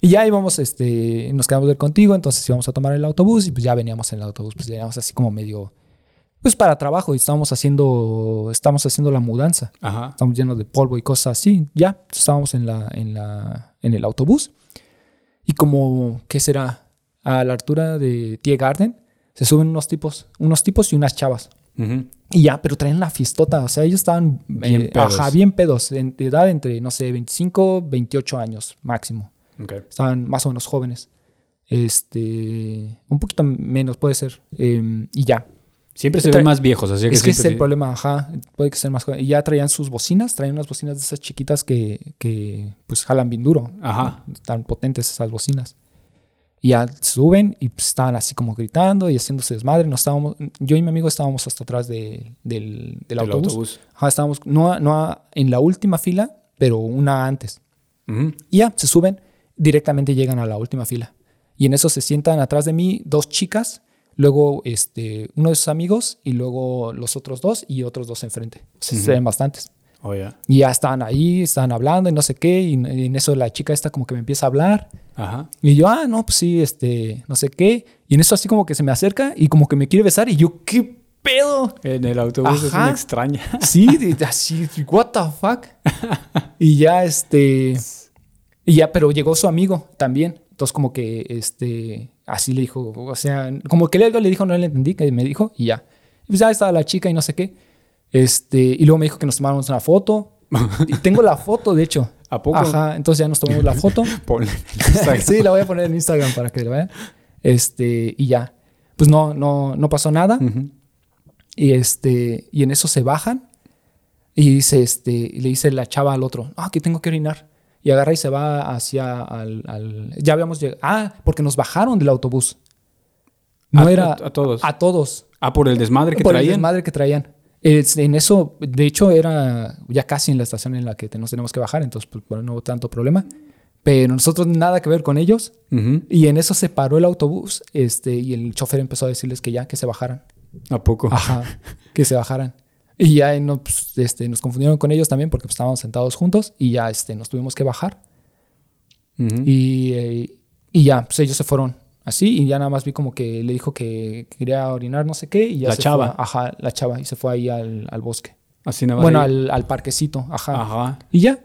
Y ya íbamos, este, nos quedamos de ir contigo, entonces íbamos a tomar el autobús y pues ya veníamos en el autobús, pues veníamos así como medio, pues para trabajo y estábamos haciendo, estábamos haciendo la mudanza. Ajá. Estamos llenos de polvo y cosas así. Ya estábamos en la, en la, en el autobús. Y como, ¿qué será? A la altura de Tie Garden, se suben unos tipos, unos tipos y unas chavas. Y ya, pero traen la fiestota. O sea, ellos estaban Bien eh, pedos. ajá, bien pedos. En de edad entre, no sé, 25, 28 años máximo. Estaban más o menos jóvenes. Este, un poquito menos puede ser. Eh, y ya. Siempre se ven más viejos, así que Es que ese es el problema, ajá. Puede que sean más jóvenes. Y ya traían sus bocinas, traían unas bocinas de esas chiquitas que, que pues jalan bien duro. Ajá. Están potentes esas bocinas. Y ya suben y estaban así como gritando y haciéndose desmadre. Nos estábamos, yo y mi amigo estábamos hasta atrás de- del, del Del autobús. autobús. Ajá, estábamos no, no en la última fila, pero una antes. Ujú. Y ya, se suben, directamente llegan a la última fila. Y en eso se sientan atrás de mí dos chicas, luego este, uno de sus amigos y luego los otros dos y otros dos enfrente. Se, se ven bastantes. Oh, ya. Y ya estaban ahí, estaban hablando y no sé qué. Y en- y en eso la chica esta como que me empieza a hablar. Ajá. Y yo, ah, no, pues sí, este, no sé qué. Y en eso así como que se me acerca y como que me quiere besar. Y yo, ¿qué pedo? En el autobús es una extraña. [laughs] Sí, así, what the fuck. Y ya, este. Y ya, pero llegó su amigo también. Entonces, como que, este, así le dijo, o sea, como que algo le dijo, no le entendí, que me dijo, y ya. Y pues ya estaba la chica y no sé qué. Este, y luego me dijo que nos tomáramos una foto. [laughs] Y tengo la foto, de hecho. ¿A poco? Ajá, entonces ya nos tomamos la foto. [laughs] En Instagram. sí, la voy a poner en Instagram para que la vean. Este, y ya. Pues no, no, no pasó nada. Y este, y en eso se bajan y dice, este, y le dice la chava al otro, ah, que tengo que orinar. Y agarra y se va hacia al, al- ya habíamos llegado. Ah, porque nos bajaron del autobús. No A- era a- a todos. A todos. Ah, por el desmadre que por el traían. desmadre que traían. Es- en eso, de hecho, era ya casi en la estación en la que nos tenemos que bajar, entonces pues, no hubo tanto problema. Pero nosotros nada que ver con ellos. Y en eso se paró el autobús este, y el chofer empezó a decirles que ya, que se bajaran. ¿A poco? Ajá, que se bajaran. Y ya no, pues, este, nos confundieron con ellos también porque pues, estábamos sentados juntos y ya este, nos tuvimos que bajar. Y, eh, y ya, pues ellos se fueron así y ya nada más vi como que le dijo que quería orinar no sé qué y ya La se chava. fue- ajá, la chava y se fue ahí al, al bosque. Así nada más. Bueno, al, al parquecito, ajá. Ajá. Y ya.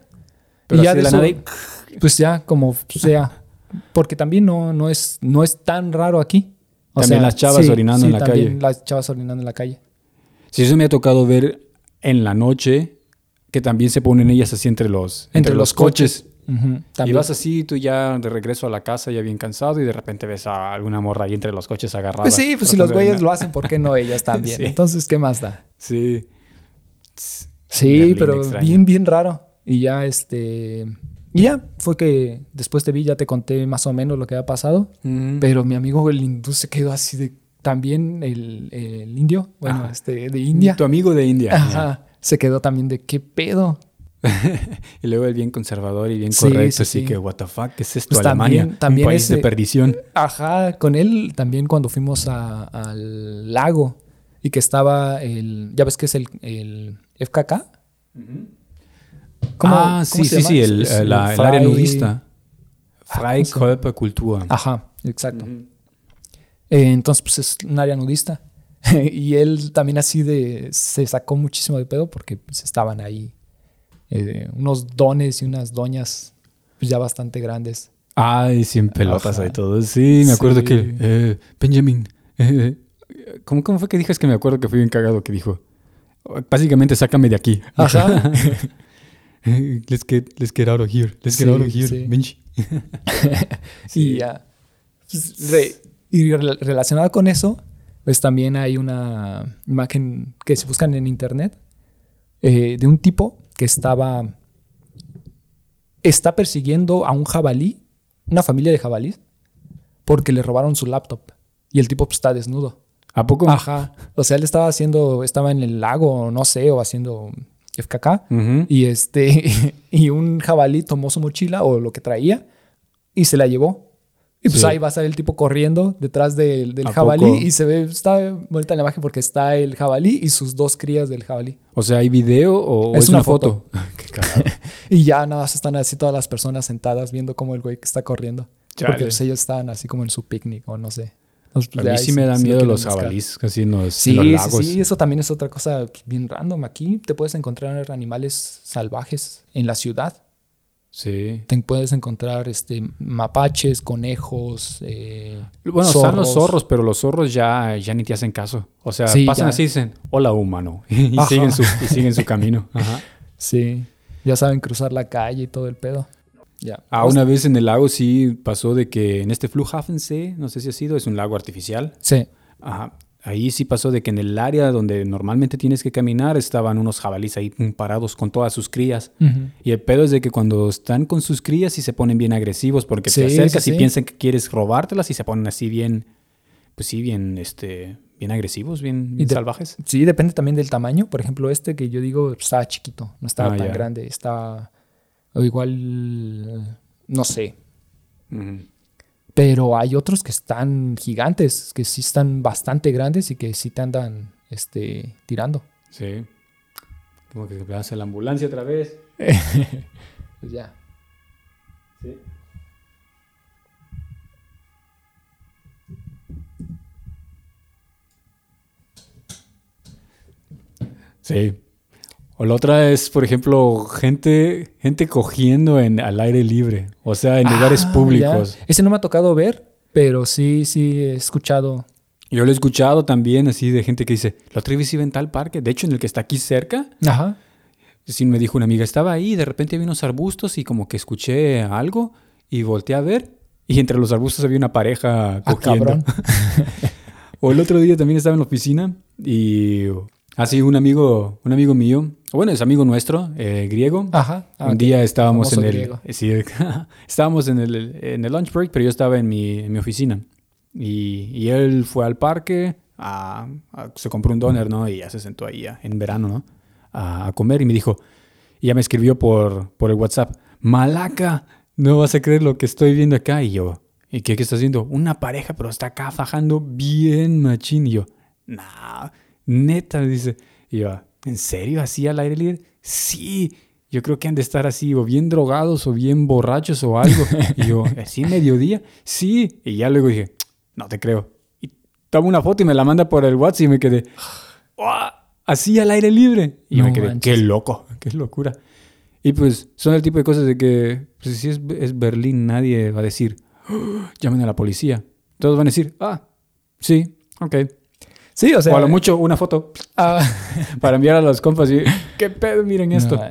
Pero y ya de la eso, nada y- pues ya como sea. [laughs] Porque también no, no, es, no es tan raro aquí. También las chavas orinando en la también calle. Las chavas orinando en la calle. Sí, eso me ha tocado ver en la noche que también se ponen ellas así entre los, entre los coches. Ujú, Y también. vas así, tú ya de regreso a la casa, ya bien cansado, y de repente ves a alguna morra ahí entre los coches agarrada. Pues sí, pues si los güeyes lo hacen, ¿por qué no ellas [laughs] también? Sí. Entonces, ¿qué más da? Sí. Sí, pero extraño. bien, bien raro. Y ya, este... Y ya, fue que después te vi, ya te conté más o menos lo que había pasado. Mm. Pero mi amigo el hindú se quedó así de... También el, el indio, bueno, Ajá. este, de India. Tu amigo de India. Ajá. Se quedó también de qué pedo. [laughs] y luego el bien conservador y bien Sí, correcto, sí, así sí. que, what the fuck, ¿qué es esto? Pues Alemania, también- también un país de perdición. Ajá, con él también cuando fuimos a- al lago y que estaba el, ya ves que es el, el FKK. ¿Cómo- ah, cómo sí, se sí, llama? sí, el, Es el- la- el área Frei- nudista. Frei ¿cómo se llama? Körperkultur. Ajá, exacto. Eh, entonces, pues es un área nudista. [laughs] y él también así de, se sacó muchísimo de pedo porque pues, estaban ahí eh, unos dones y unas doñas pues, ya bastante grandes. Ay, sin pelotas Ajá. ahí todo. Sí, me acuerdo Sí. que eh, Benjamin. eh, ¿cómo, ¿Cómo fue que dijes que me acuerdo que fui bien cagado que dijo? Básicamente, sácame de aquí. Ajá. Let's, get, let's get out of here. Let's get Sí, out of here, sí. Benji. [laughs] Y ya. Re- y rel- relacionado con eso, pues también hay una imagen que se buscan en internet eh, de un tipo que estaba. Está persiguiendo a un jabalí, una familia de jabalíes, porque le robaron su laptop. Y el tipo pues, está desnudo. ¿A poco? Ajá. O sea, él estaba haciendo, estaba en el lago, no sé, o haciendo FKK. Y este, [laughs] y un jabalí tomó su mochila o lo que traía y se la llevó. Y pues Sí. ahí va a estar el tipo corriendo detrás del, del ¿A jabalí poco? y se ve, está bonita la imagen porque está el jabalí y sus dos crías del jabalí. O sea, ¿hay video o Es es, una una foto. foto? [laughs] Qué. [laughs] Y ya nada más están así todas las personas sentadas viendo cómo el güey que está corriendo. Porque pues, ellos estaban así como en su picnic o no sé. Pues, A mí ahí sí me dan lo miedo los jabalís, casi en los, Sí, en los sí, lagos. sí, eso también es otra cosa bien random. Aquí te puedes encontrar animales salvajes en la ciudad. Sí. Te puedes encontrar este, mapaches, conejos, eh, Bueno, están los zorros, pero los zorros ya, ya ni te hacen caso. O sea, Sí, pasan ya. así y dicen, hola humano. [laughs] Y Ajá. siguen, su, y siguen su camino. [laughs] Ajá. Sí, ya saben cruzar la calle y todo el pedo. Ya. Ah, una vez en el lago sí pasó de que en este Flughafensee, no sé si ha sido, es un lago artificial. Sí. Ajá. Ahí sí pasó de que en el área donde normalmente tienes que caminar estaban unos jabalíes ahí parados con todas sus crías. Y el pedo es de que cuando están con sus crías sí se ponen bien agresivos porque Sí, te acercas sí, y sí. piensan que quieres robártelas y se ponen así bien, pues sí, bien, este, bien agresivos, bien, bien salvajes. Sí, depende también del tamaño. Por ejemplo, este que yo digo estaba chiquito, no estaba Ah, tan ya. grande, estaba o igual, no sé. Pero hay otros que están gigantes, que sí están bastante grandes y que sí te andan este, tirando. Sí. Como que se hace la ambulancia otra vez. [laughs] Pues ya. Sí. Sí. O la otra es, por ejemplo, gente, gente cogiendo en, al aire libre. O sea, en lugares Ah, públicos. ya. Ese no me ha tocado ver, pero sí, sí he escuchado. Yo lo he escuchado también así de gente que dice, otra vez iba en tal parque, de hecho en el que está aquí cerca, Ajá. sí me dijo una amiga, estaba ahí, y de repente vi unos arbustos y como que escuché algo y volteé a ver y entre los arbustos había una pareja Ah, cogiendo. cabrón. [laughs] O el otro día también estaba en la oficina y así un amigo, un amigo mío, bueno, es amigo nuestro, eh, griego. Ajá. Ah, un ok. día estábamos en el, [laughs] sí, [laughs] estábamos en el, en el lunch break, pero yo estaba en mi, en mi oficina. Y, y él fue al parque, a- a- se compró un doner, ¿no? Y ya se sentó ahí a- en verano, ¿no? A, a comer y me dijo, y ya me escribió por, por el WhatsApp, Malaca, no vas a creer lo que estoy viendo acá. Y yo, ¿y qué, qué estás viendo? Una pareja, pero está acá fajando bien machín. Y yo, nah, neta, dice. Y yo, ¿en serio? ¿Así al aire libre? Sí. Yo creo que han de estar así, o bien drogados, o bien borrachos, o algo. Y yo, [laughs] ¿así mediodía? Sí. Y ya luego dije, no te creo. Y toma una foto y me la manda por el WhatsApp y me quedé, "Uah, así al aire libre. Y No me quedé, manches. qué loco, qué locura. Y pues son el tipo de cosas de que, pues, si es, es Berlín, nadie va a decir, "Oh, llamen a la policía. Todos van a decir, ah, sí, ok. Sí, o sea. o a lo mucho una foto ah, [laughs] para enviar a los compas y, ¿qué pedo? Miren esto. no.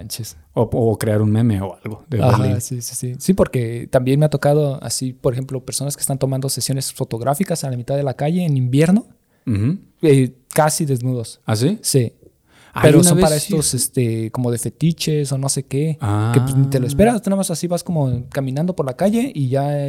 O, o crear un meme o algo de Ajá, Berlín. sí, sí, sí. Sí, porque también me ha tocado así, por ejemplo, personas que están tomando sesiones fotográficas a la mitad de la calle en invierno, eh, casi desnudos. ¿Ah, sí? Sí. Pero son para sí. estos, este, como de fetiches o no sé qué. Ah. Que pues, ni te lo esperas, tú nada más así vas como caminando por la calle y ya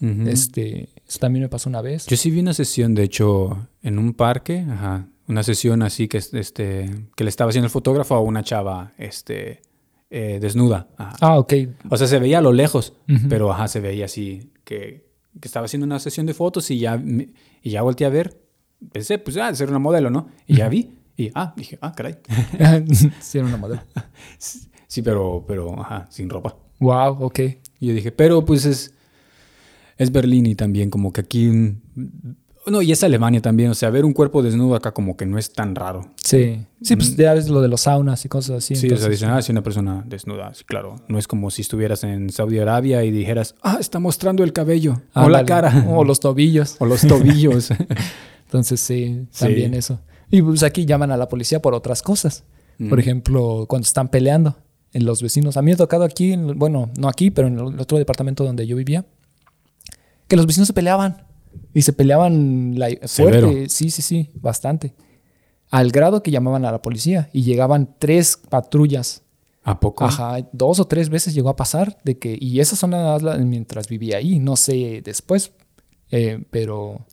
Ujú. este, eso también me pasó una vez. Yo sí vi una sesión, de hecho, en un parque, ajá, una sesión así que, es- este, que le estaba haciendo el fotógrafo a una chava este, eh, desnuda. ajá. Ah, ok. O sea, se veía a lo lejos, Ujú. pero ajá, se veía así que, que estaba haciendo una sesión de fotos y ya, y ya volteé a ver. Pensé, pues, ah, ser una modelo, ¿no? Y ya vi. Y, ah, dije, ah, caray. [laughs] sí, era una modelo. [laughs] Sí, pero, pero, ajá, sin ropa. Wow, ok. Y yo dije, pero pues es, es Berlín y también como que aquí... mm, No, y es Alemania también. O sea, ver un cuerpo desnudo acá como que no es tan raro. Sí. Sí, pues ya ves lo de los saunas y cosas así. Sí, o entonces- sea, dicen, ah, sí, una persona desnuda. Sí, claro. No es como si estuvieras en Saudi Arabia y dijeras, ah, está mostrando el cabello. o la cara. O los tobillos. o los tobillos. [laughs] Entonces sí, Sí. también eso. Y pues aquí llaman a la policía por otras cosas. Por Mm. ejemplo, cuando están peleando en los vecinos. A mí me ha tocado aquí, en- bueno, no aquí, pero en el otro departamento donde yo vivía, que los vecinos se peleaban. Y se peleaban la- Severo. fuerte. Sí, sí, sí, bastante. Al grado que llamaban a la policía y llegaban tres patrullas. ¿A poco? Ajá, dos o tres veces llegó a pasar de que, y esas son nada más la- mientras vivía ahí, no sé después, eh, pero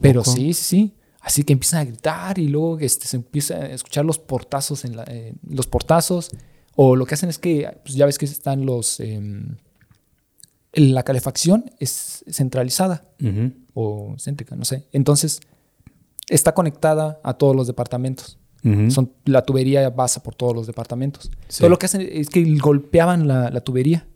pero sí, sí, sí. Así que empiezan a gritar y luego este, se empieza a escuchar los portazos en la, eh, los portazos. O lo que hacen es que, pues ya ves que están los, em, la calefacción es centralizada o céntrica, no sé. Entonces, está conectada a todos los departamentos. Son, la tubería pasa por todos los departamentos. Sí. Todo lo que hacen es que golpeaban la, la tubería.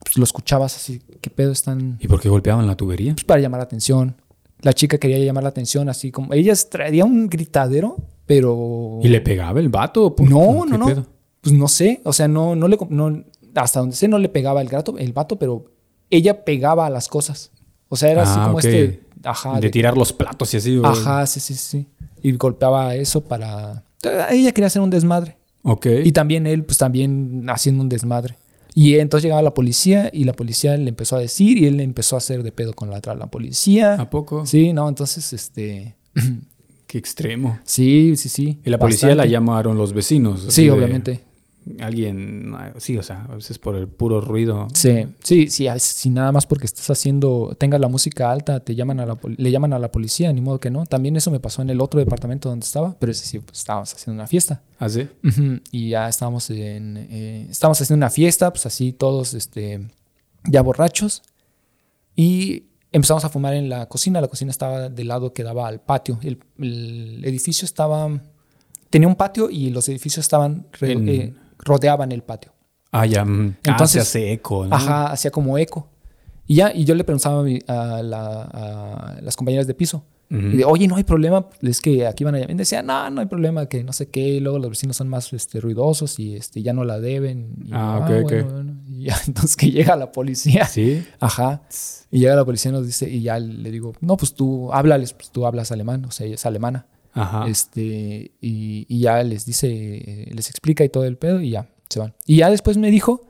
Pues lo escuchabas así, ¿qué pedo están? ¿Y por qué golpeaban la tubería? Pues para llamar la atención. La chica quería llamar la atención, así como. Ella traía un gritadero, pero. ¿Y le pegaba el vato? por- No, no, no. pedo? Pues no sé. O sea, no, no le. No, hasta donde sé, no le pegaba el gato, el vato, pero ella pegaba a las cosas. O sea, era así Ah, como este. Ajá. de, de- tirar los platos y así. Ajá, sí, sí, sí. Y golpeaba eso para. Ella quería hacer un desmadre. Ok. Y también él, pues también haciendo un desmadre. Y entonces llegaba la policía y la policía le empezó a decir y él le empezó a hacer de pedo con la, la policía. ¿A poco? Sí, no, entonces, este. Qué extremo. Sí, sí, sí. Y la policía la llamaron los vecinos. Sí, de- obviamente. Alguien, sí, o sea, a veces por el puro ruido. Sí, sí, sí, si nada más porque estás haciendo, tengas la música alta, te llaman a la, le llaman a la policía, ni modo que no. También eso me pasó en el otro departamento donde estaba, pero ese sí, pues, estábamos haciendo una fiesta. ¿Así? Ujú, Y ya estábamos en, eh, estábamos haciendo una fiesta, pues así todos, este, ya borrachos. Y empezamos a fumar en la cocina. La cocina estaba del lado que daba al patio. El, el edificio estaba, tenía un patio y los edificios estaban, En- eh, rodeaban el patio. Ah, ya. mm. ah, Entonces- se hace eco, ¿no? Ajá, hacía como eco. Y ya, y yo le preguntaba a, mi- a la- a las compañeras de piso, Ujú. y de, oye, no hay problema, es que aquí van a llamar. Y decía, no, no hay problema, que no sé qué, y luego los vecinos son más este, ruidosos y este, ya no la deben. Y, Ah, ok, ok. bueno". Y ya, [laughs] entonces que llega la policía. Sí. Ajá. Y llega la policía y nos dice, y ya le digo, no, pues tú háblales, pues tú hablas alemán, o sea, ella es alemana. Ajá. Este, y, y ya les dice, les explica y todo el pedo y ya se van. Y ya después me dijo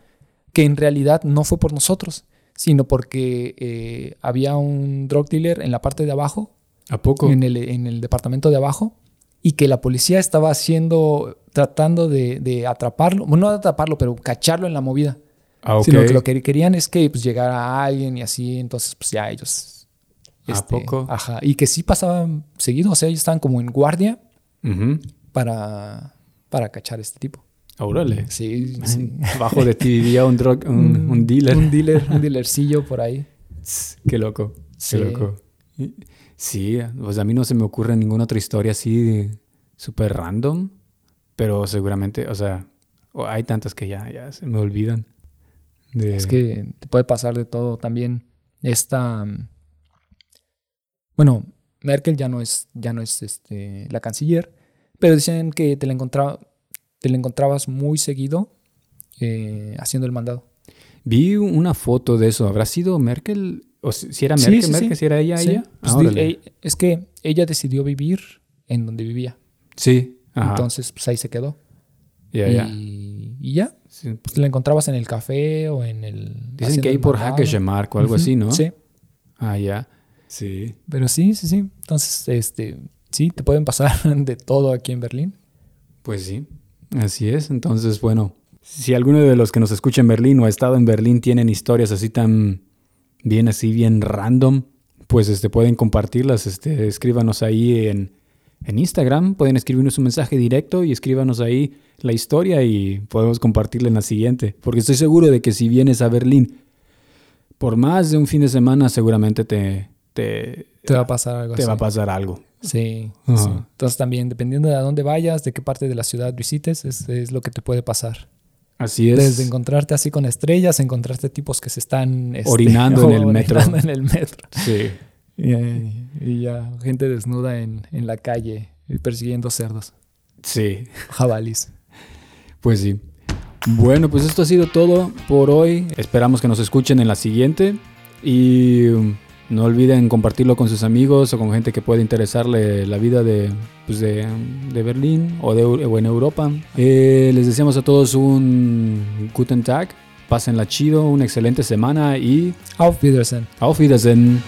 que en realidad no fue por nosotros, sino porque eh, había un drug dealer en la parte de abajo, ¿A poco? en el, en el departamento de abajo, y que la policía estaba haciendo, tratando de, de atraparlo, bueno, no de atraparlo, pero cacharlo en la movida. Ah, ok. Sino que lo que querían es que pues, llegara alguien y así, entonces pues ya ellos... ¿A este, poco? Ajá. Y que sí pasaban seguido, o sea, ellos estaban como en guardia para, para cachar a este tipo. Órale. Sí, sí. Abajo de ti vivía un, drug, [laughs] un, un dealer. Un [laughs] dealer, un dealercillo por ahí. Qué loco. Sí. Qué loco. Sí, pues a mí no se me ocurre ninguna otra historia así súper random, pero seguramente, o sea, hay tantas que ya, ya se me olvidan. De- Es que te puede pasar de todo también. Esta. Bueno, Merkel ya no es, ya no es este, la canciller, pero dicen que te la, encontraba, te la encontrabas muy seguido eh, haciendo el mandado. Vi una foto de eso. ¿Habrá sido Merkel? ¿O si, era Sí, Merkel, sí, Merkel? sí. ¿Si era ella, Sí, ella? pues Ah, di- es que ella decidió vivir en donde vivía. sí. Ajá. Entonces, pues ahí se quedó. ya. Y, y ya, Sí. pues la encontrabas en el café o en el. Dicen que hay el por. Hackemark o algo Ujú, así, ¿no? Sí, Ah, ya. Sí. pero sí, sí, sí. Entonces, este, sí, te pueden pasar [laughs] de todo aquí en Berlín. Pues sí, así es. Entonces, bueno, si alguno de los que nos escucha en Berlín o ha estado en Berlín tienen historias así tan bien, así bien random, pues este, pueden compartirlas. Este, escríbanos ahí en, en Instagram, pueden escribirnos un mensaje directo y escríbanos ahí la historia y podemos compartirla en la siguiente. Porque estoy seguro de que si vienes a Berlín por más de un fin de semana, seguramente te, te, Te va a pasar algo te así. va a pasar algo. Sí. Entonces también, dependiendo de a dónde vayas, de qué parte de la ciudad visites, es, es lo que te puede pasar. Así es. Desde encontrarte así con estrellas, encontrarte tipos que se están... este, Orinando en el [laughs] metro. orinando en el metro. Sí. Y, eh, y ya, gente desnuda en, en la calle y persiguiendo cerdos, Sí. jabalís. Pues sí. Bueno, pues esto ha sido todo por hoy. Esperamos que nos escuchen en la siguiente. Y um, no olviden compartirlo con sus amigos o con gente que pueda interesarle la vida de, pues de, de Berlín o, de, o en Europa. Eh, les deseamos a todos un Guten Tag. Pásenla chido, una excelente semana y Auf Wiedersehen. auf Wiedersehen.